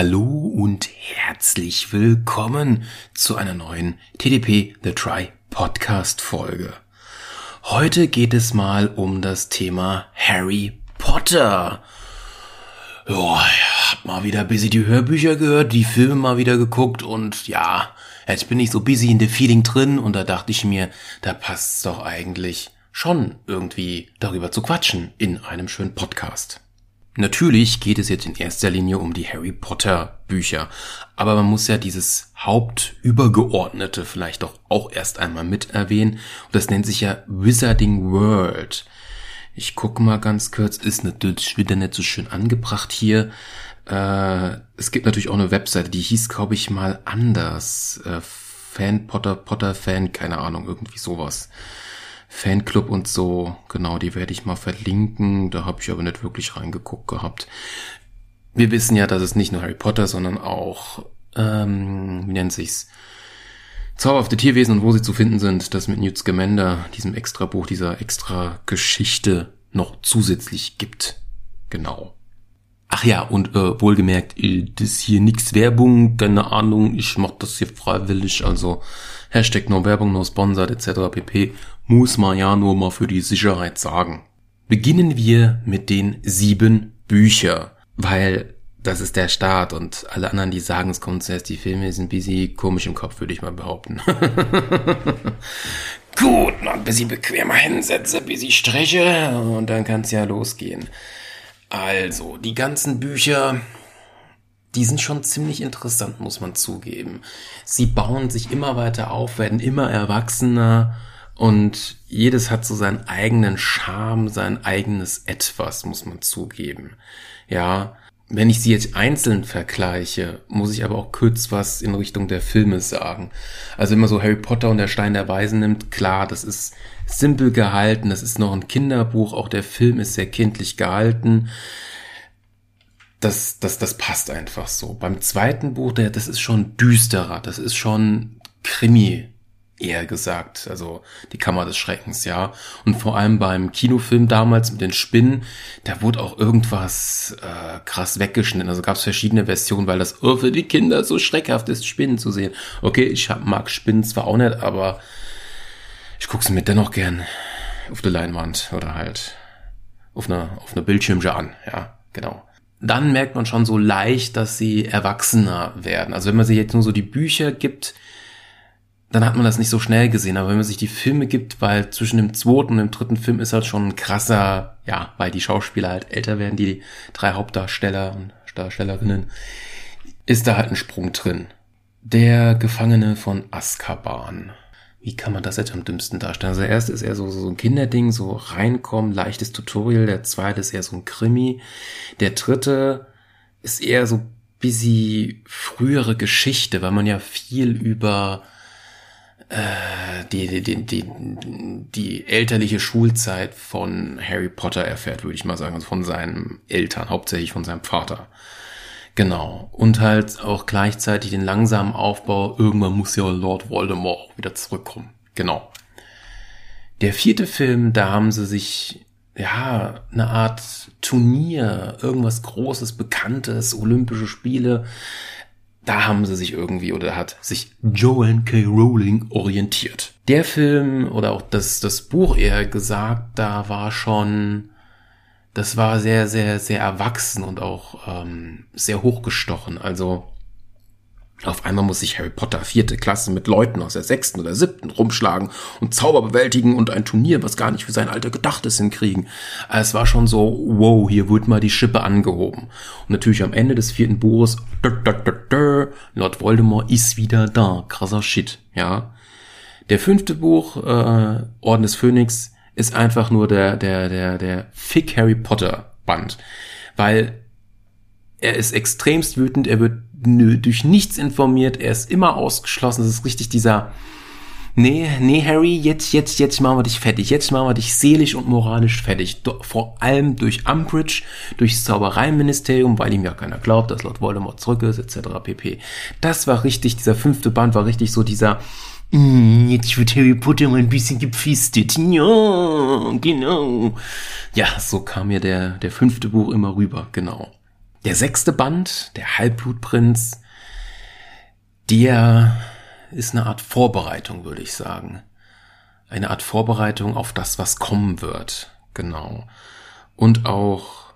Hallo und herzlich willkommen zu einer neuen TDP The Try Podcast Folge. Heute geht es mal um das Thema Harry Potter. Ja, ich hab mal wieder busy die Hörbücher gehört, die Filme mal wieder geguckt und ja, jetzt bin ich so busy in der Feeling drin und da dachte ich mir, da passt's doch eigentlich schon irgendwie darüber zu quatschen in einem schönen Podcast. Natürlich geht es jetzt in erster Linie um die Harry Potter Bücher, aber man muss ja dieses Hauptübergeordnete vielleicht doch auch erst einmal mit erwähnen und das nennt sich ja Wizarding World. Ich gucke mal ganz kurz, ist natürlich wieder nicht so schön angebracht hier. Äh, es gibt natürlich auch eine Webseite, die hieß, glaube ich, mal anders. Äh, Fan Potter, Potter Fan, keine Ahnung, irgendwie sowas. Fanclub und so, genau, die werde ich mal verlinken. Da habe ich aber nicht wirklich reingeguckt gehabt. Wir wissen ja, dass es nicht nur Harry Potter, sondern auch, ähm, wie nennt sich's? Zauberhafte Tierwesen und wo sie zu finden sind, das mit Newt Scamander, diesem extra Buch, dieser extra Geschichte noch zusätzlich gibt. Genau. Ach ja, und äh, wohlgemerkt, äh, das hier nix Werbung, keine Ahnung, ich mach das hier freiwillig, also Hashtag no Werbung, no Sponsored etc. pp. Muss man ja nur mal für die Sicherheit sagen. Beginnen wir mit den sieben Bücher, weil das ist der Start und alle anderen, die sagen, es kommt zuerst die Filme, sind ein bisschen komisch im Kopf, würde ich mal behaupten. Gut, noch ein bisschen bequemer hinsetze, ein bisschen strecke und dann kann es ja losgehen. Also, die ganzen Bücher, die sind schon ziemlich interessant, muss man zugeben. Sie bauen sich immer weiter auf, werden immer erwachsener und jedes hat so seinen eigenen Charme, sein eigenes Etwas, muss man zugeben. Ja, wenn ich sie jetzt einzeln vergleiche, muss ich aber auch kurz was in Richtung der Filme sagen. Also immer so Harry Potter und der Stein der Weisen nimmt, klar, das ist simpel gehalten, das ist noch ein Kinderbuch, auch der Film ist sehr kindlich gehalten. Das, das, das passt einfach so. Beim zweiten Buch, der, das ist schon düsterer, das ist schon Krimi eher gesagt, also die Kammer des Schreckens, ja. Und vor allem beim Kinofilm damals mit den Spinnen, da wurde auch irgendwas äh, krass weggeschnitten. Also gab es verschiedene Versionen, weil das oh, für die Kinder so schreckhaft ist, Spinnen zu sehen. Okay, ich hab, mag Spinnen zwar auch nicht, aber ich gucke sie mir dennoch gern auf der Leinwand oder halt auf einer auf einer Bildschirmje an, ja, genau. Dann merkt man schon so leicht, dass sie erwachsener werden. Also wenn man sich jetzt nur so die Bücher gibt, dann hat man das nicht so schnell gesehen. Aber wenn man sich die Filme gibt, weil zwischen dem zweiten und dem dritten Film ist halt schon ein krasser, ja, weil die Schauspieler halt älter werden, die drei Hauptdarsteller und Darstellerinnen, ist da halt ein Sprung drin. Der Gefangene von Azkaban. Wie kann man das jetzt am dümmsten darstellen? Also der erste ist eher so, so ein Kinderding, so reinkommen, leichtes Tutorial. Der zweite ist eher so ein Krimi. Der dritte ist eher so busy frühere Geschichte, weil man ja viel über äh, die, die, die, die elterliche Schulzeit von Harry Potter erfährt, würde ich mal sagen, also von seinen Eltern, hauptsächlich von seinem Vater. Genau. Und halt auch gleichzeitig den langsamen Aufbau, irgendwann muss ja Lord Voldemort auch wieder zurückkommen. Genau. Der vierte Film, da haben sie sich, ja, eine Art Turnier, irgendwas Großes, Bekanntes, Olympische Spiele, da haben sie sich irgendwie oder hat sich Joanne K. Rowling orientiert. Der Film oder auch das, das Buch eher gesagt, da war schon, das war sehr, sehr, sehr erwachsen und auch ähm, sehr hochgestochen. Also auf einmal muss sich Harry Potter vierte Klasse mit Leuten aus der sechsten oder siebten rumschlagen und Zauber bewältigen und ein Turnier, was gar nicht für sein Alter gedacht ist, hinkriegen. Es war schon so, wow, hier wird mal die Schippe angehoben. Und natürlich am Ende des vierten Buches, Lord Voldemort ist wieder da. Krasser Shit, ja. Der fünfte Buch, äh, Orden des Phönix, ist einfach nur der, der, der, der Fick Harry Potter Band. Weil er ist extremst wütend, er wird durch nichts informiert, er ist immer ausgeschlossen. Das ist richtig dieser, nee, nee, Harry, jetzt, jetzt, jetzt machen wir dich fertig. Jetzt machen wir dich seelisch und moralisch fertig. Vor allem durch Umbridge, durchs Zaubereiministerium, weil ihm ja keiner glaubt, dass Lord Voldemort zurück ist, etc. pp. Das war richtig, dieser fünfte Band war richtig so dieser, mm, Jetzt wird Harry Potter mal ein bisschen gepfistet. Ja, genau. Ja, so kam mir der, der fünfte Buch immer rüber, genau. Der sechste Band, der Halbblutprinz, der ist eine Art Vorbereitung, würde ich sagen. Eine Art Vorbereitung auf das, was kommen wird. Genau. Und auch,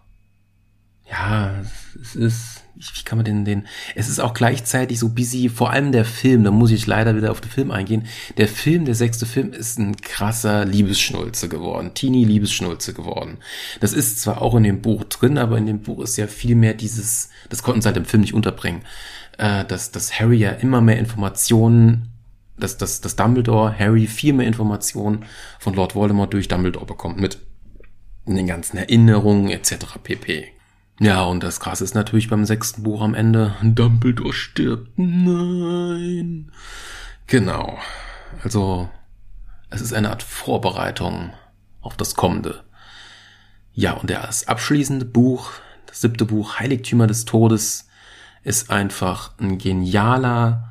ja, es ist, wie kann man denn den, es ist auch gleichzeitig so busy, vor allem der Film, da muss ich leider wieder auf den Film eingehen. Der Film, der sechste Film, ist ein krasser Liebesschnulze geworden, teeny Liebesschnulze geworden. Das ist zwar auch in dem Buch drin, aber in dem Buch ist ja viel mehr dieses, das konnten sie halt im Film nicht unterbringen, äh, dass, dass Harry ja immer mehr Informationen dass, dass, dass Dumbledore Harry viel mehr Informationen von Lord Voldemort durch Dumbledore bekommt mit den ganzen Erinnerungen etc. pp. Ja, und das Krasse ist natürlich beim sechsten Buch am Ende, Dumbledore stirbt. Nein. Genau. Also, es ist eine Art Vorbereitung auf das Kommende. Ja, und das abschließende Buch, das siebte Buch, Heiligtümer des Todes, ist einfach ein genialer,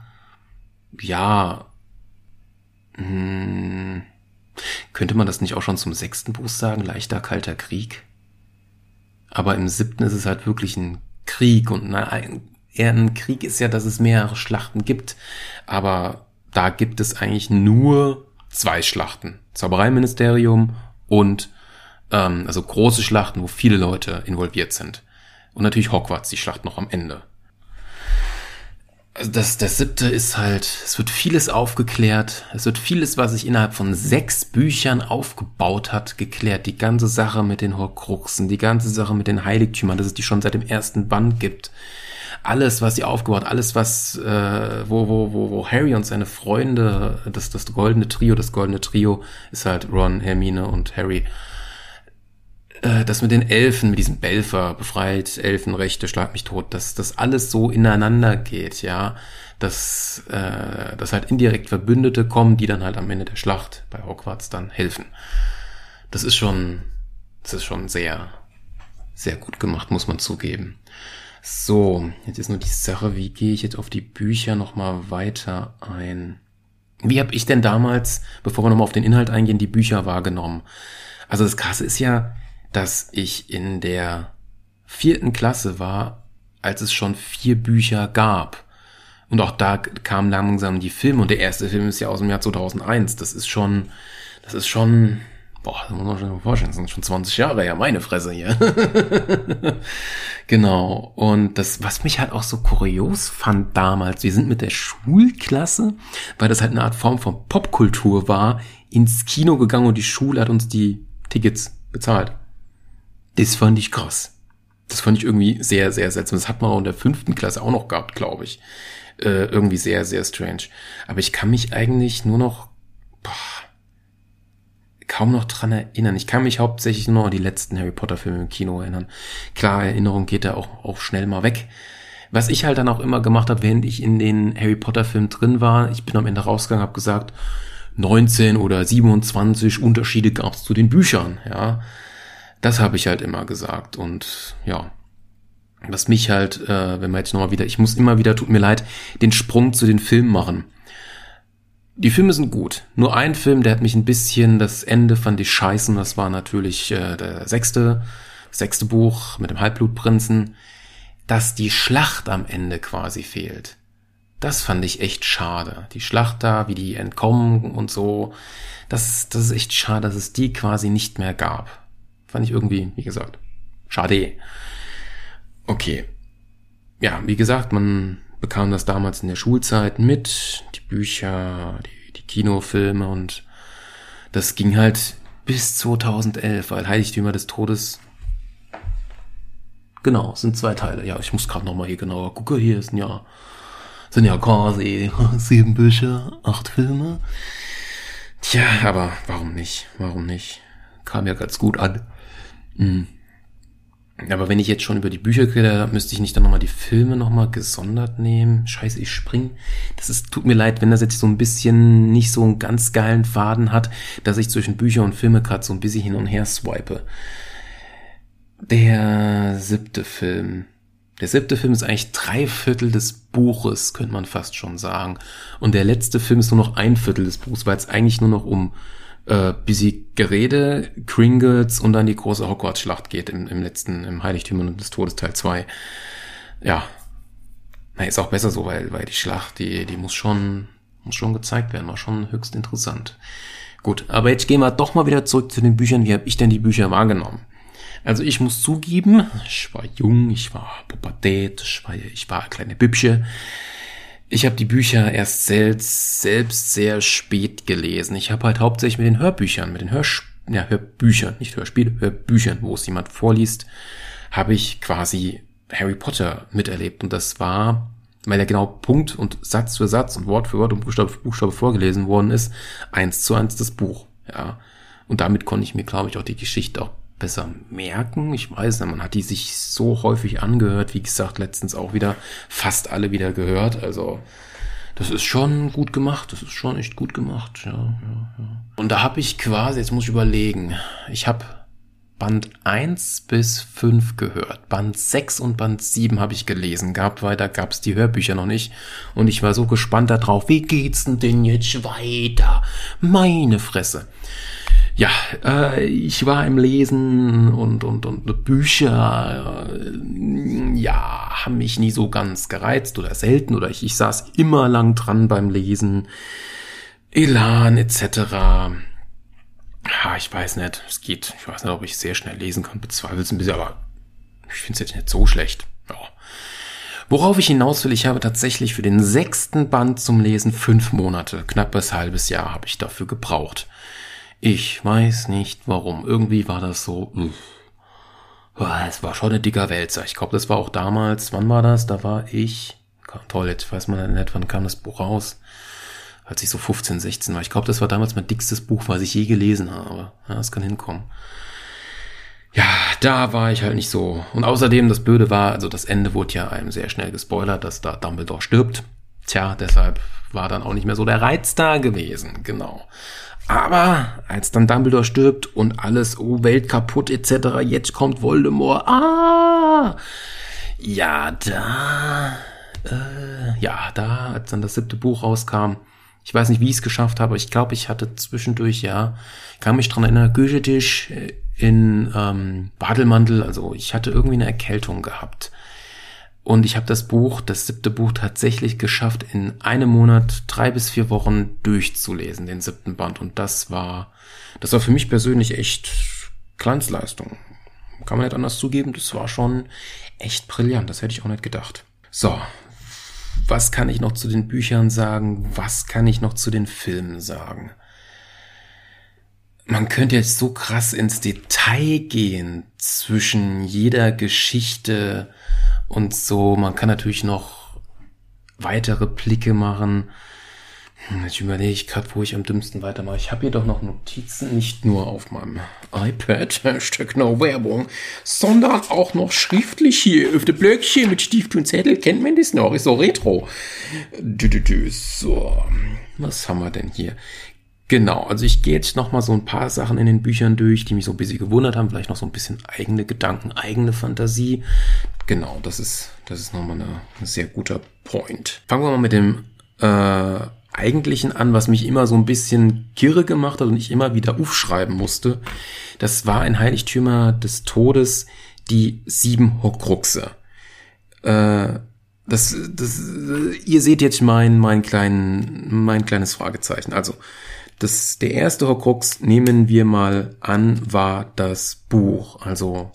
ja, hm, könnte man das nicht auch schon zum sechsten Buch sagen? Leichter kalter Krieg? Aber im siebten ist es halt wirklich ein Krieg und na, eher ein Krieg ist ja, dass es mehrere Schlachten gibt. Aber da gibt es eigentlich nur zwei Schlachten. Zaubereiministerium und ähm, also große Schlachten, wo viele Leute involviert sind. Und natürlich Hogwarts, die Schlacht noch am Ende also das, das siebte ist halt, es wird vieles aufgeklärt. Es wird vieles, was sich innerhalb von sechs Büchern aufgebaut hat, geklärt. Die ganze Sache mit den Horcruxen, die ganze Sache mit den Heiligtümern, dass es die schon seit dem ersten Band gibt. Alles, was sie aufgebaut, alles, was, äh, wo, wo, wo, wo Harry und seine Freunde, das, das goldene Trio, das goldene Trio ist halt Ron, Hermine und Harry äh, das mit den Elfen, mit diesem Belfer, befreit, Elfenrechte, schlag mich tot, dass das alles so ineinander geht, ja, dass, äh, dass halt indirekt Verbündete kommen, die dann halt am Ende der Schlacht bei Hogwarts dann helfen. Das ist schon, das ist schon sehr, sehr gut gemacht, muss man zugeben. So, jetzt ist nur die Sache, wie gehe ich jetzt auf die Bücher nochmal weiter ein? Wie habe ich denn damals, bevor wir nochmal auf den Inhalt eingehen, die Bücher wahrgenommen? Also das Krasse ist ja, dass ich in der vierten Klasse war, als es schon vier Bücher gab. Und auch da kamen langsam die Filme. Und der erste Film ist ja aus dem Jahr 2001. Das ist schon, das ist schon, boah, das muss man schon vorstellen, das sind schon 20 Jahre her, meine Fresse hier. genau. Und das, was mich halt auch so kurios fand damals, wir sind mit der Schulklasse, weil das halt eine Art Form von Popkultur war, ins Kino gegangen und die Schule hat uns die Tickets bezahlt. Das fand ich krass. Das fand ich irgendwie sehr, sehr seltsam. Das hat man auch in der fünften Klasse auch noch gehabt, glaube ich. Äh, irgendwie sehr, sehr strange. Aber ich kann mich eigentlich nur noch boah, kaum noch dran erinnern. Ich kann mich hauptsächlich nur an die letzten Harry Potter Filme im Kino erinnern. Klar, Erinnerung geht da auch, auch schnell mal weg. Was ich halt dann auch immer gemacht habe, während ich in den Harry Potter Filmen drin war, ich bin am Ende rausgegangen, habe gesagt, 19 oder 27 Unterschiede gab es zu den Büchern, ja. Das habe ich halt immer gesagt. Und ja, was mich halt, äh, wenn man jetzt nochmal wieder, ich muss immer wieder, tut mir leid, den Sprung zu den Filmen machen. Die Filme sind gut. Nur ein Film, der hat mich ein bisschen, das Ende fand ich scheißen. Das war natürlich äh, der sechste, sechste Buch mit dem Halbblutprinzen. Dass die Schlacht am Ende quasi fehlt. Das fand ich echt schade. Die Schlacht da, wie die entkommen und so. Das, das ist echt schade, dass es die quasi nicht mehr gab. Fand ich irgendwie, wie gesagt, schade. Okay. Ja, wie gesagt, man bekam das damals in der Schulzeit mit, die Bücher, die, die Kinofilme und das ging halt bis 2011, weil Heiligtümer des Todes Genau, sind zwei Teile. Ja, ich muss gerade noch mal hier genauer gucken. Hier sind ja sind ja quasi sieben Bücher, acht Filme. Tja, aber warum nicht? Warum nicht? Kam ja ganz gut an. Mhm. Aber wenn ich jetzt schon über die Bücher rede, müsste ich nicht dann nochmal die Filme nochmal gesondert nehmen. Scheiße, ich spring. Das ist, tut mir leid, wenn das jetzt so ein bisschen nicht so einen ganz geilen Faden hat, dass ich zwischen Bücher und Filme gerade so ein bisschen hin und her swipe. Der siebte Film. Der siebte Film ist eigentlich drei Viertel des Buches, könnte man fast schon sagen. Und der letzte Film ist nur noch ein Viertel des Buches, weil es eigentlich nur noch um äh, busy Gerede, Kringles und dann die große Hogwarts-Schlacht geht im, im letzten, im Heiligtümern des Todes Teil 2. Ja. Na, ist auch besser so, weil, weil die Schlacht, die, die muss schon, muss schon gezeigt werden, war schon höchst interessant. Gut, aber jetzt gehen wir doch mal wieder zurück zu den Büchern. Wie habe ich denn die Bücher wahrgenommen? Also ich muss zugeben, ich war jung, ich war Pubertät, ich war, ich war kleine Bübsche. Ich habe die Bücher erst selbst, selbst sehr spät gelesen. Ich habe halt hauptsächlich mit den Hörbüchern, mit den Hörsp ja, Hörbüchern, nicht Hörspiele, Hörbüchern, wo es jemand vorliest, habe ich quasi Harry Potter miterlebt. Und das war, weil er genau Punkt und Satz für Satz und Wort für Wort und Buchstabe für Buchstabe vorgelesen worden ist, eins zu eins das Buch. Ja. Und damit konnte ich mir, glaube ich, auch die Geschichte auch besser merken. Ich weiß man hat die sich so häufig angehört, wie gesagt, letztens auch wieder fast alle wieder gehört. Also das ist schon gut gemacht, das ist schon echt gut gemacht. Ja, ja, ja. Und da habe ich quasi, jetzt muss ich überlegen, ich habe Band 1 bis 5 gehört. Band 6 und Band 7 habe ich gelesen gehabt, weil da gab es die Hörbücher noch nicht. Und ich war so gespannt darauf, wie geht's denn jetzt weiter? Meine Fresse ja, äh, ich war im Lesen und, und, und Bücher, äh, ja, haben mich nie so ganz gereizt oder selten oder ich, ich saß immer lang dran beim Lesen. Elan etc. Ja, ich weiß nicht, es geht. Ich weiß nicht, ob ich sehr schnell lesen kann, bezweifle es ein bisschen, aber ich finde es jetzt nicht so schlecht. Ja. Worauf ich hinaus will, ich habe tatsächlich für den sechsten Band zum Lesen fünf Monate, knappes halbes Jahr habe ich dafür gebraucht. Ich weiß nicht warum. Irgendwie war das so. Es war schon ein dicker Wälzer. Ich glaube, das war auch damals. Wann war das? Da war ich. Toll, jetzt weiß man nicht, wann kam das Buch raus. Als ich so 15, 16 war. Ich glaube, das war damals mein dickstes Buch, was ich je gelesen habe. Ja, das kann hinkommen. Ja, da war ich halt nicht so. Und außerdem, das Blöde war, also das Ende wurde ja einem sehr schnell gespoilert, dass da Dumbledore stirbt. Tja, deshalb war dann auch nicht mehr so der Reiz da gewesen. Genau. Aber als dann Dumbledore stirbt und alles, oh, Welt kaputt etc., jetzt kommt Voldemort. Ah! Ja, da, äh, ja, da, als dann das siebte Buch rauskam, ich weiß nicht, wie ich es geschafft habe, ich glaube, ich hatte zwischendurch, ja, ich kann mich dran erinnern, Gügetisch äh, in ähm, Badelmantel, also ich hatte irgendwie eine Erkältung gehabt. Und ich habe das Buch, das siebte Buch, tatsächlich geschafft, in einem Monat drei bis vier Wochen durchzulesen, den siebten Band. Und das war, das war für mich persönlich echt Glanzleistung. Kann man nicht anders zugeben. Das war schon echt brillant. Das hätte ich auch nicht gedacht. So. Was kann ich noch zu den Büchern sagen? Was kann ich noch zu den Filmen sagen? Man könnte jetzt so krass ins Detail gehen zwischen jeder Geschichte, und so. Man kann natürlich noch weitere Blicke machen. Hm, jetzt überlege ich gerade, wo ich am dümmsten weitermache. Ich habe hier doch noch Notizen, nicht nur auf meinem iPad, Hashtag no Werbung, sondern auch noch schriftlich hier auf dem Blöckchen mit Stift und Zettel. Kennt man das noch? Ist so retro. So, was haben wir denn hier? Genau, also ich gehe jetzt noch mal so ein paar Sachen in den Büchern durch, die mich so ein bisschen gewundert haben, vielleicht noch so ein bisschen eigene Gedanken, eigene Fantasie. Genau, das ist das ist nochmal eine, ein sehr guter Point. Fangen wir mal mit dem äh, eigentlichen an, was mich immer so ein bisschen kirre gemacht hat und ich immer wieder aufschreiben musste. Das war ein Heiligtümer des Todes, die sieben Horcruxe. Äh, das, das, ihr seht jetzt mein, mein, kleinen, mein kleines Fragezeichen. Also, das, der erste Horcrux, nehmen wir mal an, war das Buch, also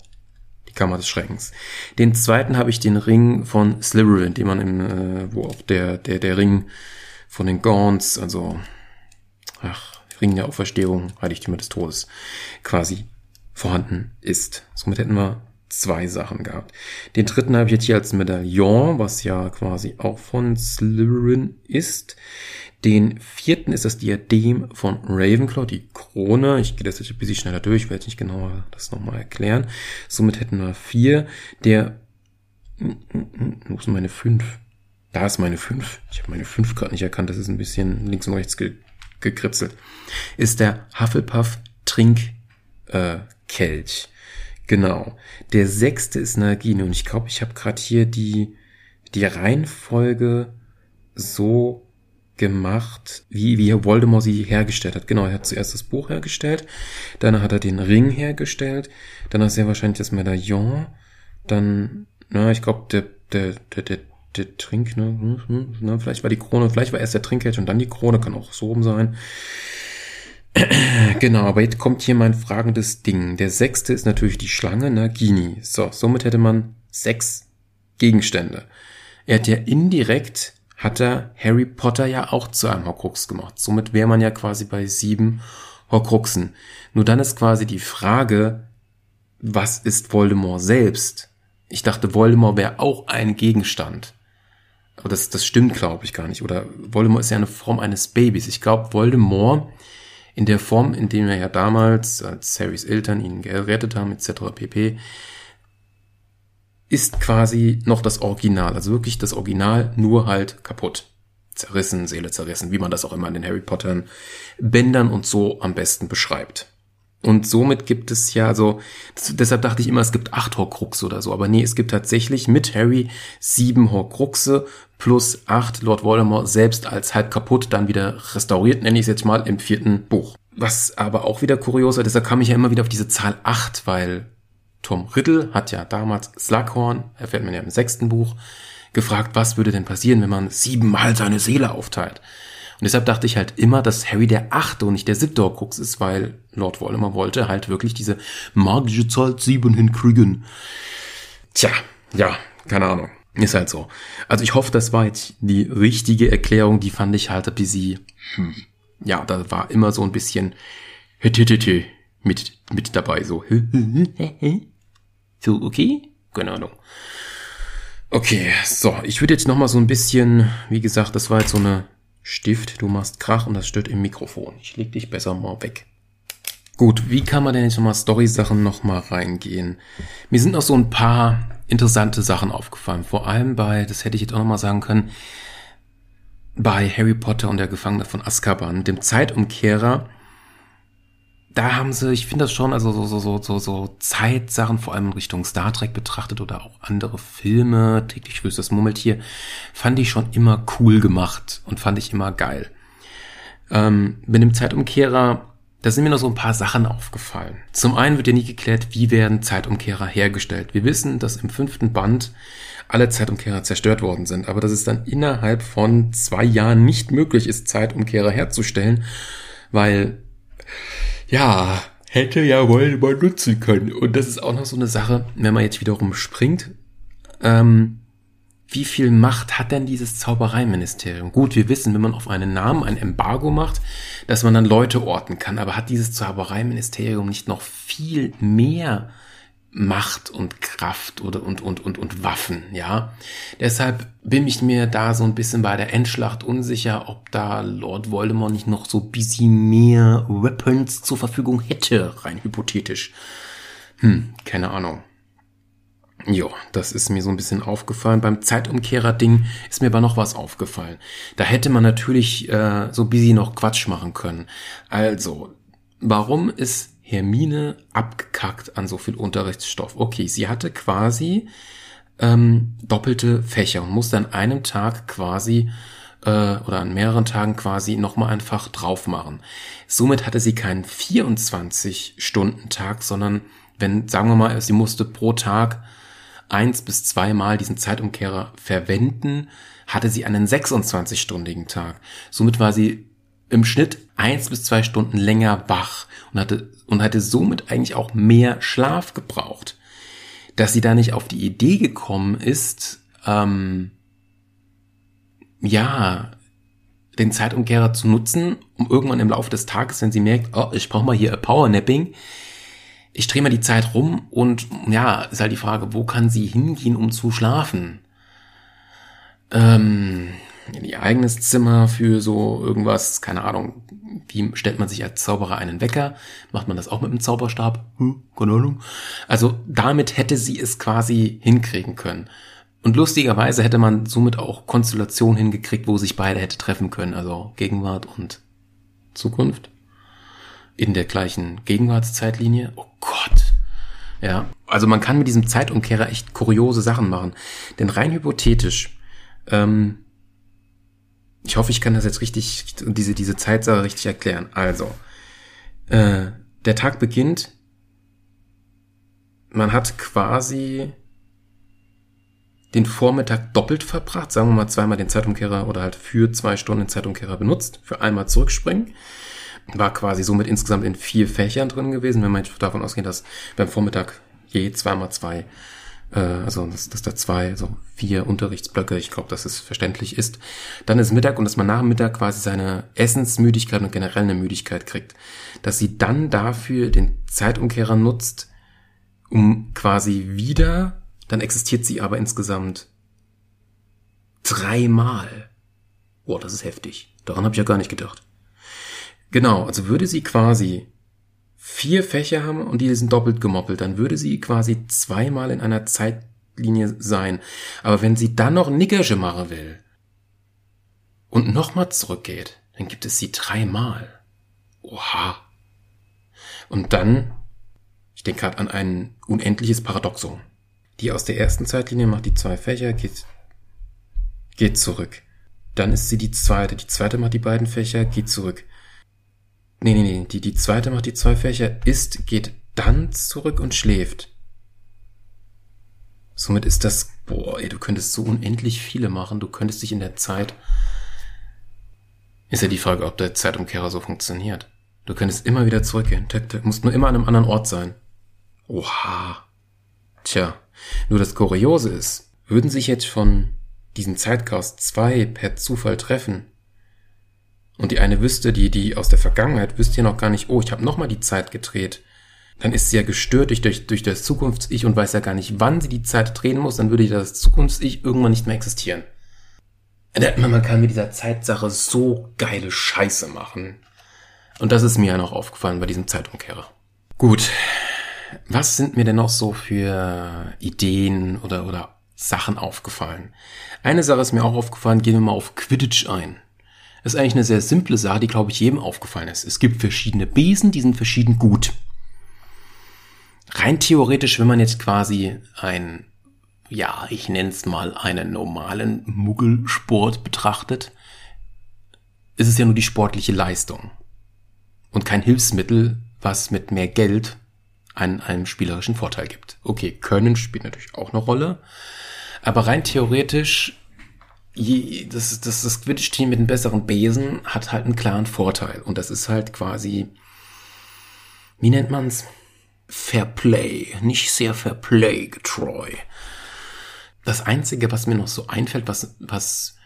die Kammer des Schreckens. Den zweiten habe ich den Ring von Slytherin, den man im, äh, wo auch der, der, der Ring von den Gaunts, also, ach, Ring der Auferstehung, Heiligtümer des Todes, quasi vorhanden ist. Somit hätten wir zwei Sachen gehabt. Den dritten habe ich jetzt hier als Medaillon, was ja quasi auch von Slytherin ist. Den vierten ist das Diadem von Ravenclaw, die Krone. Ich gehe das jetzt ein bisschen schneller durch, werde nicht genauer das nochmal erklären. Somit hätten wir vier. Der, wo ist meine fünf? Da ist meine fünf. Ich habe meine fünf gerade nicht erkannt. Das ist ein bisschen links und rechts ge gekritzelt. Ist der Hufflepuff Trinkkelch. Äh, genau. Der sechste ist Nagini und ich glaube, ich habe gerade hier die die Reihenfolge so gemacht, wie, wie Voldemort sie hergestellt hat. Genau, er hat zuerst das Buch hergestellt, dann hat er den Ring hergestellt, dann hat er wahrscheinlich das Medaillon, dann, na, ich glaube, der, der, der, der, der Trink, ne, ne, vielleicht war die Krone, vielleicht war erst der Trinkkelch und dann die Krone, kann auch so rum sein. Genau, aber jetzt kommt hier mein fragendes Ding. Der sechste ist natürlich die Schlange, Nagini. So, somit hätte man sechs Gegenstände. Er hat ja indirekt, hat er Harry Potter ja auch zu einem Horcrux gemacht. Somit wäre man ja quasi bei sieben Horcruxen. Nur dann ist quasi die Frage, was ist Voldemort selbst? Ich dachte, Voldemort wäre auch ein Gegenstand. Aber das, das stimmt, glaube ich, gar nicht. Oder Voldemort ist ja eine Form eines Babys. Ich glaube, Voldemort in der Form, in dem er ja damals, als Harrys Eltern ihn gerettet haben, etc. pp., ist quasi noch das Original. Also wirklich das Original, nur halt kaputt. Zerrissen, Seele zerrissen, wie man das auch immer in den Harry Pottern Bändern und so am besten beschreibt. Und somit gibt es ja so, deshalb dachte ich immer, es gibt acht Horcruxe oder so. Aber nee, es gibt tatsächlich mit Harry sieben Horcruxe plus acht Lord Voldemort selbst als halb kaputt, dann wieder restauriert, nenne ich es jetzt mal, im vierten Buch. Was aber auch wieder kurios war, deshalb kam ich ja immer wieder auf diese Zahl acht, weil Tom Riddle hat ja damals Slughorn, erfährt man ja im sechsten Buch, gefragt, was würde denn passieren, wenn man siebenmal seine Seele aufteilt. Und deshalb dachte ich halt immer, dass Harry der achte und nicht der siebte Horcrux ist, weil Lord Voldemort wollte halt wirklich diese magische Zahl sieben hinkriegen. Tja, ja, keine Ahnung. Ist halt so. Also ich hoffe, das war jetzt die richtige Erklärung. Die fand ich halt ein bisschen, hm, ja, da war immer so ein bisschen mit, mit dabei. So, so, okay? Keine Ahnung. Okay, so, ich würde jetzt nochmal so ein bisschen, wie gesagt, das war jetzt so eine Stift, du machst Krach und das stört im Mikrofon. Ich leg dich besser mal weg. Gut, wie kann man denn jetzt nochmal Story-Sachen nochmal reingehen? Mir sind noch so ein paar interessante Sachen aufgefallen. Vor allem bei, das hätte ich jetzt auch nochmal sagen können, bei Harry Potter und der Gefangene von Azkaban, dem Zeitumkehrer, da haben sie, ich finde das schon, also so, so, so, so, so Zeitsachen, vor allem in Richtung Star Trek betrachtet oder auch andere Filme, täglich grüßt das Murmeltier, fand ich schon immer cool gemacht und fand ich immer geil. Ähm, mit dem Zeitumkehrer, da sind mir noch so ein paar Sachen aufgefallen. Zum einen wird ja nie geklärt, wie werden Zeitumkehrer hergestellt. Wir wissen, dass im fünften Band alle Zeitumkehrer zerstört worden sind, aber dass es dann innerhalb von zwei Jahren nicht möglich ist, Zeitumkehrer herzustellen, weil ja, hätte ja wohl mal nutzen können. Und das ist auch noch so eine Sache, wenn man jetzt wiederum springt. Ähm, wie viel Macht hat denn dieses Zaubereiministerium? Gut, wir wissen, wenn man auf einen Namen ein Embargo macht, dass man dann Leute orten kann. Aber hat dieses Zaubereiministerium nicht noch viel mehr Macht und Kraft oder und und und und Waffen, ja. Deshalb bin ich mir da so ein bisschen bei der Endschlacht unsicher, ob da Lord Voldemort nicht noch so bisschen mehr Weapons zur Verfügung hätte, rein hypothetisch. Hm, keine Ahnung. Jo, das ist mir so ein bisschen aufgefallen. Beim Zeitumkehrer-Ding ist mir aber noch was aufgefallen. Da hätte man natürlich äh, so busy noch Quatsch machen können. Also, warum ist Hermine abgekackt an so viel Unterrichtsstoff. Okay, sie hatte quasi ähm, doppelte Fächer und musste an einem Tag quasi äh, oder an mehreren Tagen quasi nochmal ein Fach drauf machen. Somit hatte sie keinen 24-Stunden-Tag, sondern wenn, sagen wir mal, sie musste pro Tag eins bis zweimal diesen Zeitumkehrer verwenden, hatte sie einen 26-stündigen Tag. Somit war sie im Schnitt eins bis zwei Stunden länger wach und hatte, und hatte somit eigentlich auch mehr Schlaf gebraucht. Dass sie da nicht auf die Idee gekommen ist, ähm, ja, den Zeitumkehrer zu nutzen, um irgendwann im Laufe des Tages, wenn sie merkt, oh, ich brauche mal hier ein Powernapping, ich drehe mal die Zeit rum und ja, ist halt die Frage, wo kann sie hingehen, um zu schlafen? Ähm, in ihr eigenes Zimmer für so irgendwas, keine Ahnung, wie stellt man sich als Zauberer einen Wecker? Macht man das auch mit einem Zauberstab? Hm, keine Ahnung. Also damit hätte sie es quasi hinkriegen können. Und lustigerweise hätte man somit auch Konstellationen hingekriegt, wo sich beide hätte treffen können, also Gegenwart und Zukunft. In der gleichen Gegenwartszeitlinie. Oh Gott. Ja, also man kann mit diesem Zeitumkehrer echt kuriose Sachen machen. Denn rein hypothetisch, ähm, Ich hoffe, ich kann das jetzt richtig, diese, diese Zeitsache richtig erklären. Also, äh, der Tag beginnt, man hat quasi den Vormittag doppelt verbracht, sagen wir mal zweimal den Zeitumkehrer oder halt für zwei Stunden den Zeitumkehrer benutzt, für einmal zurückspringen. War quasi somit insgesamt in vier Fächern drin gewesen, wenn man davon ausgeht, dass beim Vormittag je zweimal zwei, äh, also dass, dass da zwei, also vier Unterrichtsblöcke, ich glaube, dass es verständlich ist. Dann ist Mittag und dass man nach dem Mittag quasi seine Essensmüdigkeit und generell eine Müdigkeit kriegt. Dass sie dann dafür den Zeitumkehrer nutzt, um quasi wieder dann existiert sie aber insgesamt dreimal. Boah, das ist heftig. Daran habe ich ja gar nicht gedacht. Genau, also würde sie quasi vier Fächer haben und die sind doppelt gemoppelt, dann würde sie quasi zweimal in einer Zeitlinie sein. Aber wenn sie dann noch Nickersche machen will und nochmal zurückgeht, dann gibt es sie dreimal. Oha. Und dann, ich denke gerade an ein unendliches Paradoxon. Die aus der ersten Zeitlinie macht die zwei Fächer, geht, geht zurück. Dann ist sie die zweite. Die zweite macht die beiden Fächer, geht zurück. Nee, nee, nee. Die, die zweite macht die zwei Fächer, isst, geht dann zurück und schläft. Somit ist das, boah, ey, du könntest so unendlich viele machen. Du könntest dich in der Zeit, ist ja die Frage, ob der Zeitumkehrer so funktioniert. Du könntest immer wieder zurückgehen. Du musst nur immer an einem anderen Ort sein. Oha. Tja. Nur das Kuriose ist, würden sich jetzt von diesen Zeitcast zwei per Zufall treffen und die eine wüsste, die, die aus der Vergangenheit wüsste ja noch gar nicht, oh, ich habe nochmal die Zeit gedreht, dann ist sie ja gestört durch, durch, durch das Zukunfts-Ich und weiß ja gar nicht, wann sie die Zeit drehen muss, dann würde das Zukunfts-Ich irgendwann nicht mehr existieren. Man kann mit dieser Zeitsache so geile Scheiße machen. Und das ist mir ja noch aufgefallen bei diesem Zeitumkehrer. Gut, was sind mir denn noch so für Ideen oder, oder Sachen aufgefallen? Eine Sache ist mir auch aufgefallen, gehen wir mal auf Quidditch ein. Das ist eigentlich eine sehr simple Sache, die, glaube ich, jedem aufgefallen ist. Es gibt verschiedene Besen, die sind verschieden gut. Rein theoretisch, wenn man jetzt quasi ein, ja, ich nenne es mal einen normalen Muggelsport betrachtet, ist es ja nur die sportliche Leistung und kein Hilfsmittel, was mit mehr Geld einen, einen spielerischen Vorteil gibt. Okay, Können spielt natürlich auch eine Rolle, aber rein theoretisch, das, das, das Quidditch-Team mit einem besseren Besen hat halt einen klaren Vorteil und das ist halt quasi, wie nennt man's? Fair Play, nicht sehr Fair Play getreu. Das einzige, was mir noch so einfällt, was, was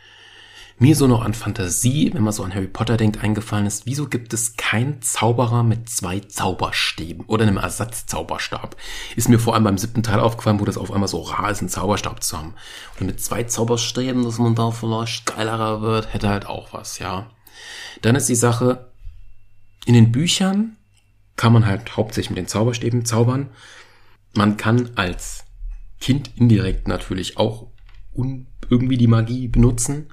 mir so noch an Fantasie, wenn man so an Harry Potter denkt, eingefallen ist, wieso gibt es keinen Zauberer mit zwei Zauberstäben oder einem Ersatzzauberstab? Ist mir vor allem beim siebten Teil aufgefallen, wo das auf einmal so rar ist, einen Zauberstab zu haben. Und mit zwei Zauberstäben, dass man da vielleicht geilerer wird, hätte halt auch was, ja. Dann ist die Sache, in den Büchern kann man halt hauptsächlich mit den Zauberstäben zaubern. Man kann als Kind indirekt natürlich auch irgendwie die Magie benutzen.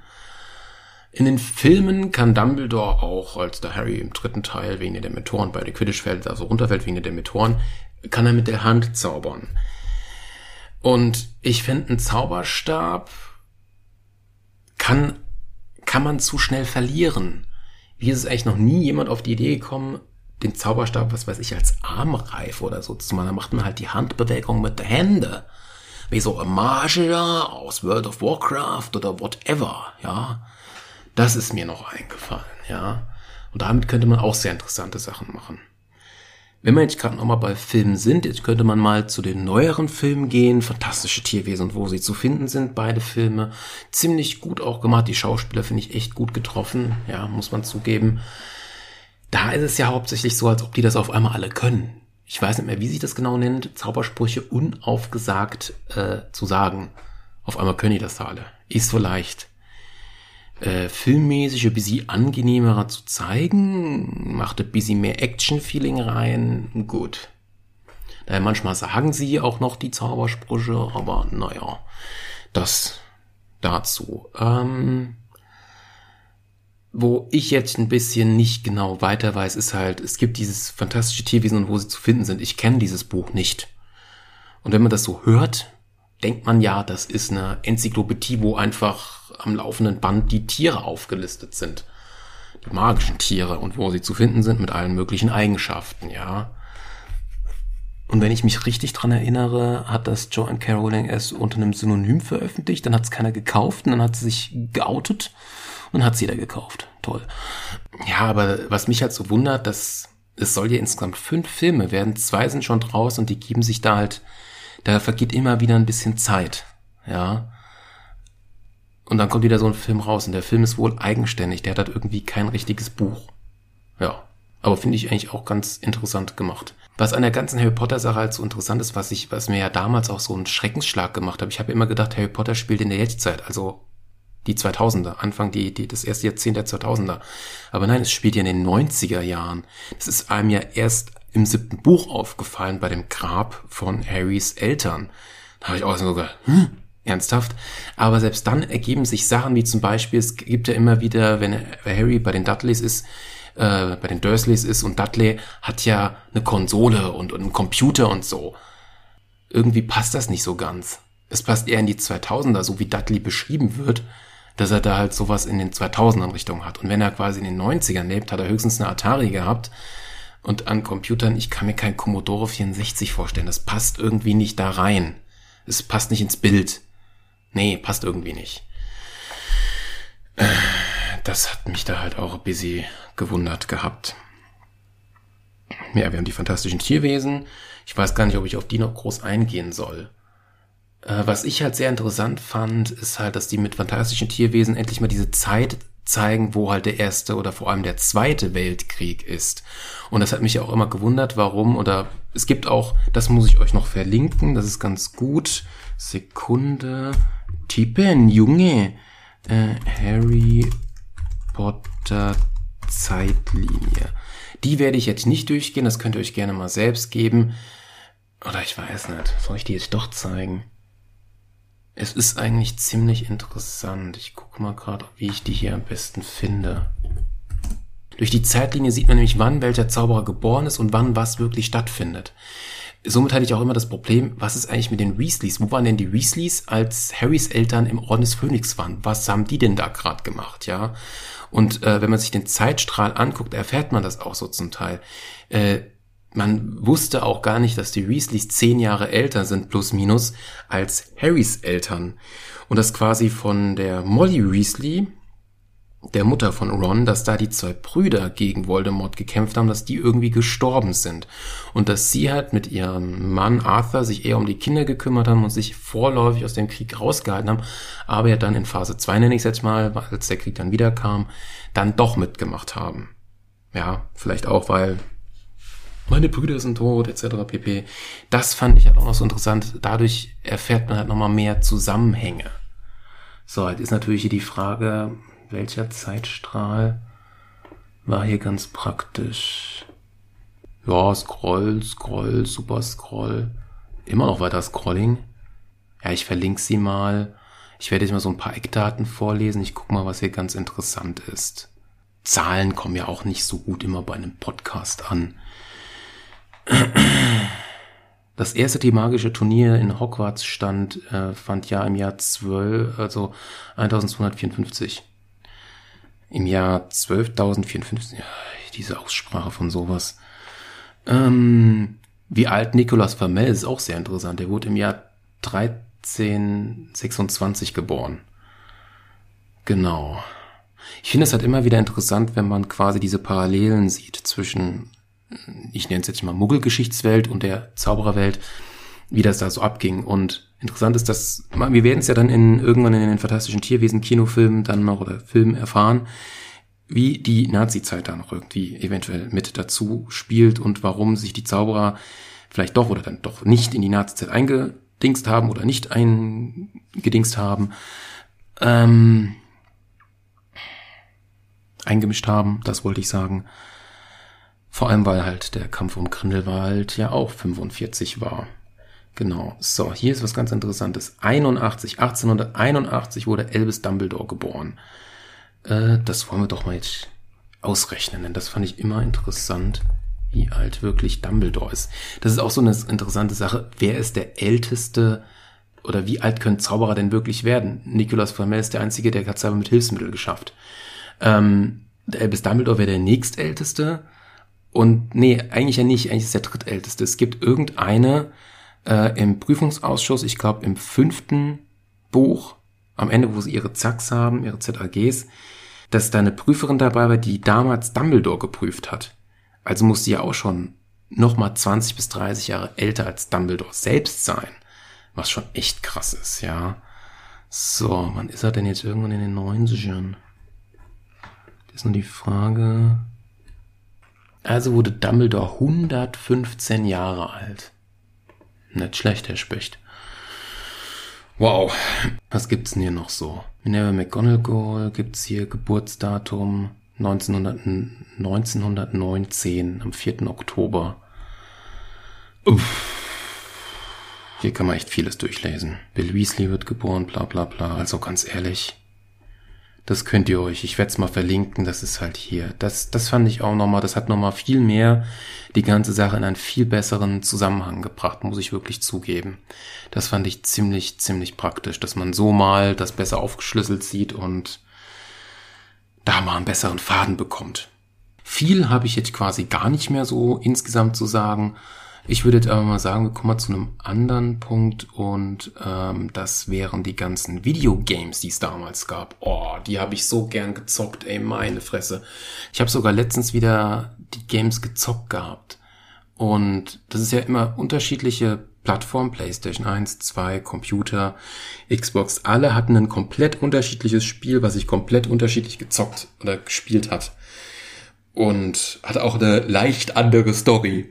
In den Filmen kann Dumbledore auch, als der Harry im dritten Teil wegen der Dementoren bei der Quidditch fällt, also runterfällt wegen der Dementoren, kann er mit der Hand zaubern. Und ich finde, ein Zauberstab kann, kann man zu schnell verlieren. Wie ist es eigentlich noch nie jemand auf die Idee gekommen, den Zauberstab, was weiß ich, als Armreif oder so zu machen? Da macht man halt die Handbewegung mit der Hände. Wie so ein Magier aus World of Warcraft oder whatever, ja. Das ist mir noch eingefallen, ja. Und damit könnte man auch sehr interessante Sachen machen. Wenn wir jetzt gerade nochmal bei Filmen sind, jetzt könnte man mal zu den neueren Filmen gehen. Fantastische Tierwesen und wo sie zu finden sind, beide Filme. Ziemlich gut auch gemacht. Die Schauspieler finde ich echt gut getroffen, ja, muss man zugeben. Da ist es ja hauptsächlich so, als ob die das auf einmal alle können. Ich weiß nicht mehr, wie sich das genau nennt, Zaubersprüche unaufgesagt äh, zu sagen. Auf einmal können die das da alle. Ist so leicht äh, filmmäßig ein bisschen angenehmerer zu zeigen, macht ein bisschen mehr Action-Feeling rein, gut. Daher manchmal sagen sie auch noch die Zaubersprüche, aber naja, das dazu. Ähm, wo ich jetzt ein bisschen nicht genau weiter weiß, ist halt, es gibt dieses fantastische Tierwesen und wo sie zu finden sind. Ich kenne dieses Buch nicht. Und wenn man das so hört, denkt man ja, das ist eine Enzyklopädie, wo einfach am laufenden Band die Tiere aufgelistet sind. Die magischen Tiere und wo sie zu finden sind mit allen möglichen Eigenschaften, ja. Und wenn ich mich richtig dran erinnere, hat das Joanne K. Rowling erst unter einem Synonym veröffentlicht, dann hat es keiner gekauft und dann hat sie sich geoutet und hat es jeder gekauft. Toll. Ja, aber was mich halt so wundert, dass es soll ja insgesamt fünf Filme werden, zwei sind schon draus und die geben sich da halt, da vergeht immer wieder ein bisschen Zeit. Ja. Und dann kommt wieder so ein Film raus und der Film ist wohl eigenständig, der hat halt irgendwie kein richtiges Buch. Ja. Aber finde ich eigentlich auch ganz interessant gemacht. Was an der ganzen Harry Potter Sache halt so interessant ist, was ich, was mir ja damals auch so einen Schreckensschlag gemacht habe. Ich habe immer gedacht, Harry Potter spielt in der Jetztzeit, also die 2000er, Anfang die, die, das erste Jahrzehnt der 2000er. Aber nein, es spielt ja in den 90er Jahren. Das ist einem ja erst im siebten Buch aufgefallen bei dem Grab von Harrys Eltern. Da habe ich auch so gedacht, hm, ernsthaft? Aber selbst dann ergeben sich Sachen wie zum Beispiel, es gibt ja immer wieder, wenn Harry bei den Dudleys ist, äh, bei den Dursleys ist und Dudley hat ja eine Konsole und, und einen Computer und so. Irgendwie passt das nicht so ganz. Es passt eher in die 2000er, so wie Dudley beschrieben wird, dass er da halt sowas in den 2000ern Richtung hat. Und wenn er quasi in den 90ern lebt, hat er höchstens eine Atari gehabt. Und an Computern, ich kann mir kein Commodore 64 vorstellen. Das passt irgendwie nicht da rein. Es passt nicht ins Bild. Nee, passt irgendwie nicht. Das hat mich da halt auch ein bisschen gewundert gehabt. Ja, wir haben die fantastischen Tierwesen. Ich weiß gar nicht, ob ich auf die noch groß eingehen soll. Äh, was ich halt sehr interessant fand, ist halt, dass die mit fantastischen Tierwesen endlich mal diese Zeit zeigen, wo halt der erste oder vor allem der zweite Weltkrieg ist. Und das hat mich auch immer gewundert, warum oder es gibt auch, das muss ich euch noch verlinken, das ist ganz gut. Sekunde. Tippen, Junge. Äh, Harry Potter Zeitlinie. Die werde ich jetzt nicht durchgehen, das könnt ihr euch gerne mal selbst geben. Oder ich weiß nicht, soll ich die jetzt doch zeigen? Es ist eigentlich ziemlich interessant. Ich gucke mal gerade, wie ich die hier am besten finde. Durch die Zeitlinie sieht man nämlich, wann welcher Zauberer geboren ist und wann was wirklich stattfindet. Somit hatte ich auch immer das Problem, was ist eigentlich mit den Weasleys? Wo waren denn die Weasleys, als Harrys Eltern im Orden des Phönix waren? Was haben die denn da gerade gemacht, ja? Und äh, wenn man sich den Zeitstrahl anguckt, erfährt man das auch so zum Teil. Äh, man wusste auch gar nicht, dass die Weasleys zehn Jahre älter sind, plus minus, als Harrys Eltern. Und das quasi von der Molly Weasley, der Mutter von Ron, dass da die zwei Brüder gegen Voldemort gekämpft haben, dass die irgendwie gestorben sind. Und dass sie halt mit ihrem Mann Arthur sich eher um die Kinder gekümmert haben und sich vorläufig aus dem Krieg rausgehalten haben, aber ja dann in Phase 2 nenne ich es jetzt mal, als der Krieg dann wieder kam, dann doch mitgemacht haben. Ja, vielleicht auch, weil meine Brüder sind tot, etc. pp. Das fand ich halt auch noch so interessant. Dadurch erfährt man halt nochmal mehr Zusammenhänge. So, jetzt ist natürlich hier die Frage, welcher Zeitstrahl war hier ganz praktisch? Ja, Scroll, Scroll, Super Scroll. Immer noch weiter Scrolling. Ja, ich verlinke sie mal. Ich werde jetzt mal so ein paar Eckdaten vorlesen. Ich gucke mal, was hier ganz interessant ist. Zahlen kommen ja auch nicht so gut immer bei einem Podcast an. Das erste thematische Turnier in Hogwarts stand, äh, fand ja im Jahr 12, also 1254 im Jahr 12.054, ja, diese Aussprache von sowas. Ähm, wie alt Nikolaus Flamel ist auch sehr interessant. Er wurde im Jahr 1326 geboren. Genau. Ich finde es halt immer wieder interessant, wenn man quasi diese Parallelen sieht zwischen, ich nenne es jetzt mal Muggelgeschichtswelt und der Zaubererwelt, wie das da so abging. Und Interessant ist, dass wir werden es ja dann in irgendwann in den fantastischen Tierwesen Kinofilmen dann noch oder Filmen erfahren, wie die Nazi-Zeit da noch irgendwie eventuell mit dazu spielt und warum sich die Zauberer vielleicht doch oder dann doch nicht in die Nazi-Zeit eingedingst haben oder nicht eingedingst haben, ähm, eingemischt haben, das wollte ich sagen. Vor allem, weil halt der Kampf um Grindelwald ja auch 45 war. Genau. So, hier ist was ganz Interessantes. 81, 1881 wurde Elvis Dumbledore geboren. Äh, das wollen wir doch mal jetzt ausrechnen, denn das fand ich immer interessant, wie alt wirklich Dumbledore ist. Das ist auch so eine interessante Sache. Wer ist der älteste oder wie alt können Zauberer denn wirklich werden? Nicolas Flamel ist der Einzige, der hat es aber mit Hilfsmittel geschafft. Ähm, Albus Dumbledore wäre der nächstälteste. Und nee, eigentlich ja nicht, eigentlich ist der drittälteste. Es gibt irgendeine äh, im Prüfungsausschuss, ich glaube im fünften Buch, am Ende, wo sie ihre Zacks haben, ihre ZAGs, dass da eine Prüferin dabei war, die damals Dumbledore geprüft hat. Also muss sie ja auch schon nochmal 20 bis 30 Jahre älter als Dumbledore selbst sein. Was schon echt krass ist, ja. So, wann ist er denn jetzt irgendwann in den 90ern? Das ist nur die Frage. Also wurde Dumbledore 115 Jahre alt. Nicht schlecht, Herr Specht. Wow. Was gibt's denn hier noch so? Minerva McGonagall gibt's hier Geburtsdatum 1900, 1919 am 4. Oktober. Uff. Hier kann man echt vieles durchlesen. Bill Weasley wird geboren, bla bla bla. Also ganz ehrlich, das könnt ihr euch, ich werde es mal verlinken, das ist halt hier. Das, das fand ich auch nochmal, das hat nochmal viel mehr die ganze Sache in einen viel besseren Zusammenhang gebracht, muss ich wirklich zugeben. Das fand ich ziemlich, ziemlich praktisch, dass man so mal das besser aufgeschlüsselt sieht und da mal einen besseren Faden bekommt. Viel habe ich jetzt quasi gar nicht mehr so insgesamt zu sagen. Ich würde jetzt aber mal sagen, wir kommen mal zu einem anderen Punkt und ähm, das wären die ganzen Videogames, die es damals gab. Oh, die habe ich so gern gezockt, ey, meine Fresse. Ich habe sogar letztens wieder die Games gezockt gehabt. Und das ist ja immer unterschiedliche Plattformen, PlayStation 1, 2, Computer, Xbox, alle hatten ein komplett unterschiedliches Spiel, was sich komplett unterschiedlich gezockt oder gespielt hat. Und hat auch eine leicht andere Story.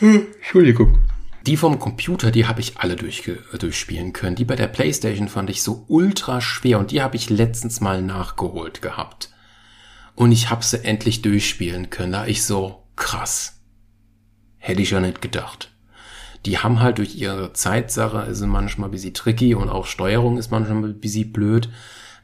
Entschuldigung. Die vom Computer, die habe ich alle durchge durchspielen können. Die bei der Playstation fand ich so ultra schwer und die habe ich letztens mal nachgeholt gehabt. Und ich habe sie endlich durchspielen können. Da ich so krass. Hätte ich ja nicht gedacht. Die haben halt durch ihre Zeitsache, sind manchmal ein bisschen tricky und auch Steuerung ist manchmal ein bisschen blöd.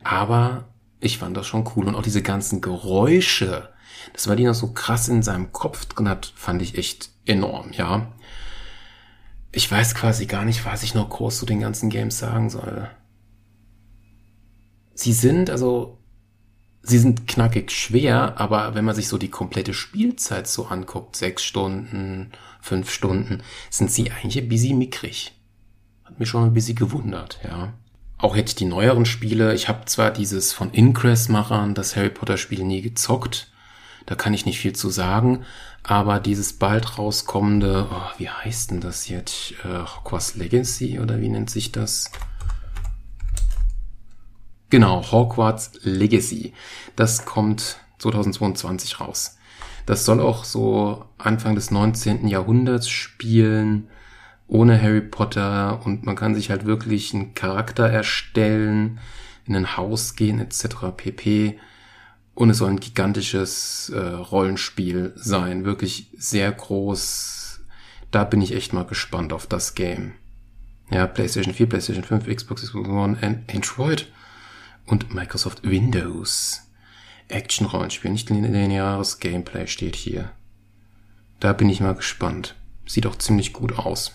Aber ich fand das schon cool. Und auch diese ganzen Geräusche, das war die noch so krass in seinem Kopf drin hat, fand ich echt enorm, ja. Ich weiß quasi gar nicht, was ich noch groß zu den ganzen Games sagen soll. Sie sind, also, sie sind knackig schwer, aber wenn man sich so die komplette Spielzeit so anguckt, sechs Stunden, fünf Stunden, sind sie eigentlich ein bisschen mickrig. Hat mich schon ein bisschen gewundert, ja. Auch jetzt die neueren Spiele, ich habe zwar dieses von Ingress-Machern, das Harry Potter-Spiel nie gezockt, da kann ich nicht viel zu sagen. Aber dieses bald rauskommende, oh, wie heißt denn das jetzt? Äh, Hogwarts Legacy oder wie nennt sich das? Genau, Hogwarts Legacy. Das kommt 2022 raus. Das soll auch so Anfang des 19. Jahrhunderts spielen, ohne Harry Potter und man kann sich halt wirklich einen Charakter erstellen, in ein Haus gehen etc. pp. Und es soll ein gigantisches äh, Rollenspiel sein, wirklich sehr groß. Da bin ich echt mal gespannt auf das Game. Ja, PlayStation 4, PlayStation 5, Xbox, Xbox One, Android und Microsoft Windows. Action-Rollenspiel, nicht lineares Gameplay steht hier. Da bin ich mal gespannt. Sieht auch ziemlich gut aus.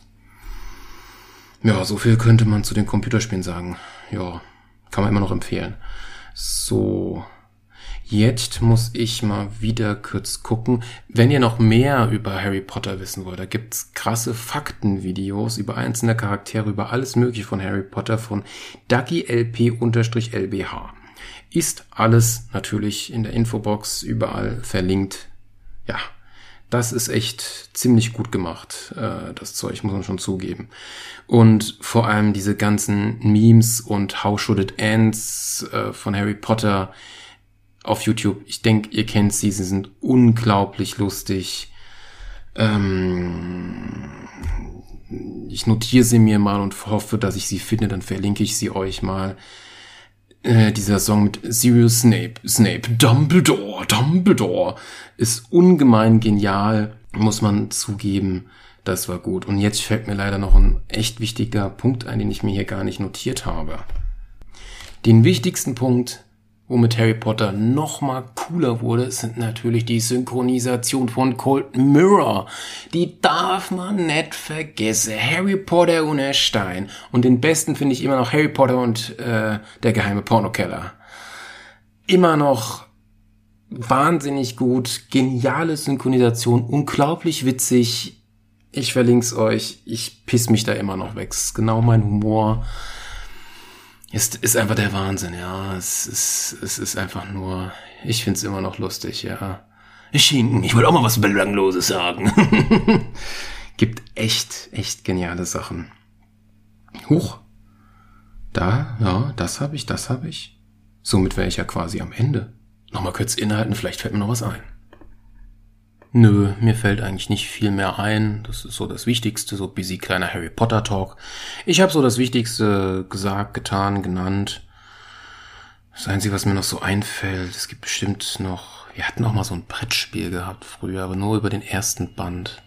Ja, so viel könnte man zu den Computerspielen sagen. Ja, kann man immer noch empfehlen. So, Jetzt muss ich mal wieder kurz gucken. Wenn ihr noch mehr über Harry Potter wissen wollt, da gibt's krasse Faktenvideos über einzelne Charaktere, über alles mögliche von Harry Potter von Ducky LP-LBH. Ist alles natürlich in der Infobox überall verlinkt. Ja, das ist echt ziemlich gut gemacht, äh, das Zeug, muss man schon zugeben. Und vor allem diese ganzen Memes und How Should It Ends äh, von Harry Potter, auf YouTube. Ich denke, ihr kennt sie, sie sind unglaublich lustig. Ähm, ich notiere sie mir mal und hoffe, dass ich sie finde, dann verlinke ich sie euch mal. Äh, dieser Song mit Sirius Snape, Snape, Dumbledore, Dumbledore ist ungemein genial, muss man zugeben. Das war gut. Und jetzt fällt mir leider noch ein echt wichtiger Punkt ein, den ich mir hier gar nicht notiert habe. Den wichtigsten Punkt womit Harry Potter noch mal cooler wurde, sind natürlich die Synchronisation von Cold Mirror. Die darf man nicht vergessen. Harry Potter und der Stein. Und den besten finde ich immer noch Harry Potter und äh, der geheime Pornokeller. Immer noch wahnsinnig gut, geniale Synchronisation, unglaublich witzig. Ich verlink's euch. Ich piss mich da immer noch weg. ist genau mein Humor ist, ist einfach der Wahnsinn, ja. Es ist, es ist einfach nur, ich find's immer noch lustig, ja. Schinken, ich wollte auch mal was Belangloses sagen. Gibt echt, echt geniale Sachen. Huch. Da, ja, das habe ich, das habe ich. Somit wäre ich ja quasi am Ende. Nochmal kurz inhalten, vielleicht fällt mir noch was ein. Nö, mir fällt eigentlich nicht viel mehr ein. Das ist so das Wichtigste, so busy kleiner Harry Potter Talk. Ich habe so das Wichtigste gesagt, getan, genannt. Das Einzige, was mir noch so einfällt, es gibt bestimmt noch, wir hatten auch mal so ein Brettspiel gehabt früher, aber nur über den ersten Band.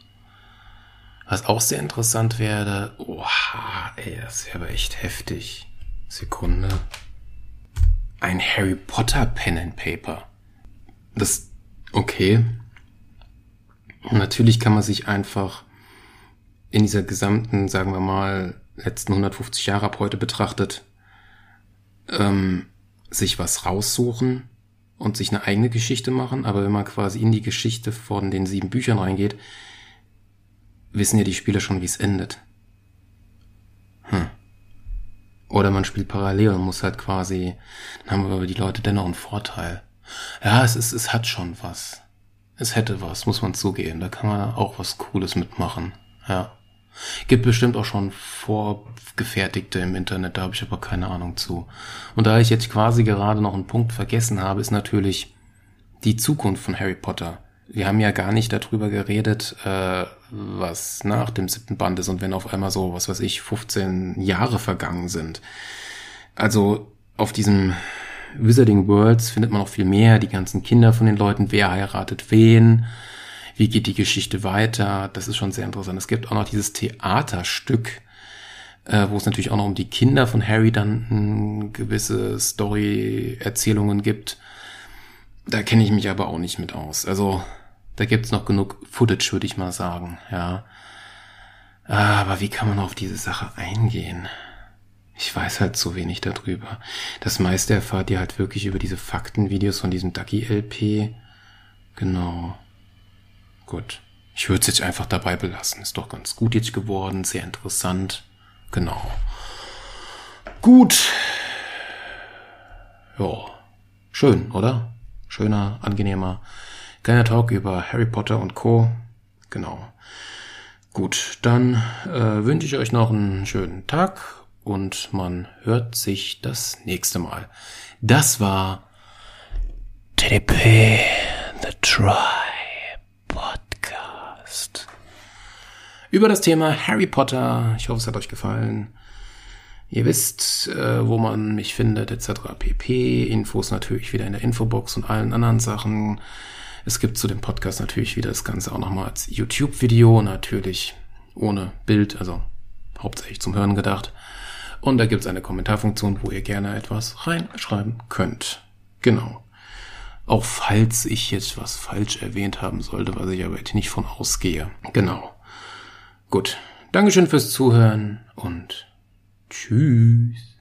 Was auch sehr interessant wäre, oha, ey, das wäre aber echt heftig. Sekunde. Ein Harry Potter Pen and Paper. Das, okay, natürlich kann man sich einfach in dieser gesamten, sagen wir mal, letzten 150 Jahre ab heute betrachtet, ähm, sich was raussuchen und sich eine eigene Geschichte machen. Aber wenn man quasi in die Geschichte von den sieben Büchern reingeht, wissen ja die Spieler schon, wie es endet. Hm. Oder man spielt parallel und muss halt quasi, dann haben aber die Leute dennoch einen Vorteil. Ja, es ist, es hat schon was. Es hätte was, muss man zugeben. Da kann man auch was Cooles mitmachen. Ja. Gibt bestimmt auch schon vorgefertigte im Internet, da habe ich aber keine Ahnung zu. Und da ich jetzt quasi gerade noch einen Punkt vergessen habe, ist natürlich die Zukunft von Harry Potter. Wir haben ja gar nicht darüber geredet, äh, was nach dem siebten Band ist und wenn auf einmal so, was weiß ich, 15 Jahre vergangen sind. Also auf diesem Wizarding Worlds findet man noch viel mehr, die ganzen Kinder von den Leuten, wer heiratet wen, wie geht die Geschichte weiter, das ist schon sehr interessant. Es gibt auch noch dieses Theaterstück, äh, wo es natürlich auch noch um die Kinder von Harry dann gewisse Story-Erzählungen gibt. Da kenne ich mich aber auch nicht mit aus. Also da gibt's noch genug Footage, würde ich mal sagen, ja. Aber wie kann man auf diese Sache eingehen? Ich weiß halt zu wenig darüber. Das meiste erfahrt ihr halt wirklich über diese Faktenvideos von diesem Ducky-LP. Genau. Gut. Ich würde es jetzt einfach dabei belassen. Ist doch ganz gut jetzt geworden, sehr interessant. Genau. Gut. Ja. Schön, oder? Schöner, angenehmer, kleiner Talk über Harry Potter und Co. Genau. Gut, dann äh, wünsche ich euch noch einen schönen Tag und man hört sich das nächste Mal. Das war TDP The Try Podcast. Über das Thema Harry Potter. Ich hoffe, es hat euch gefallen. Ihr wisst, äh, wo man mich findet, etc. pp. Infos natürlich wieder in der Infobox und allen anderen Sachen. Es gibt zu dem Podcast natürlich wieder das Ganze auch nochmal als YouTube-Video, natürlich ohne Bild, also hauptsächlich zum Hören gedacht. Und da gibt es eine Kommentarfunktion, wo ihr gerne etwas reinschreiben könnt. Genau. Auch falls ich jetzt was falsch erwähnt haben sollte, was ich aber jetzt nicht von ausgehe. Genau. Gut. Dankeschön fürs Zuhören und tschüss.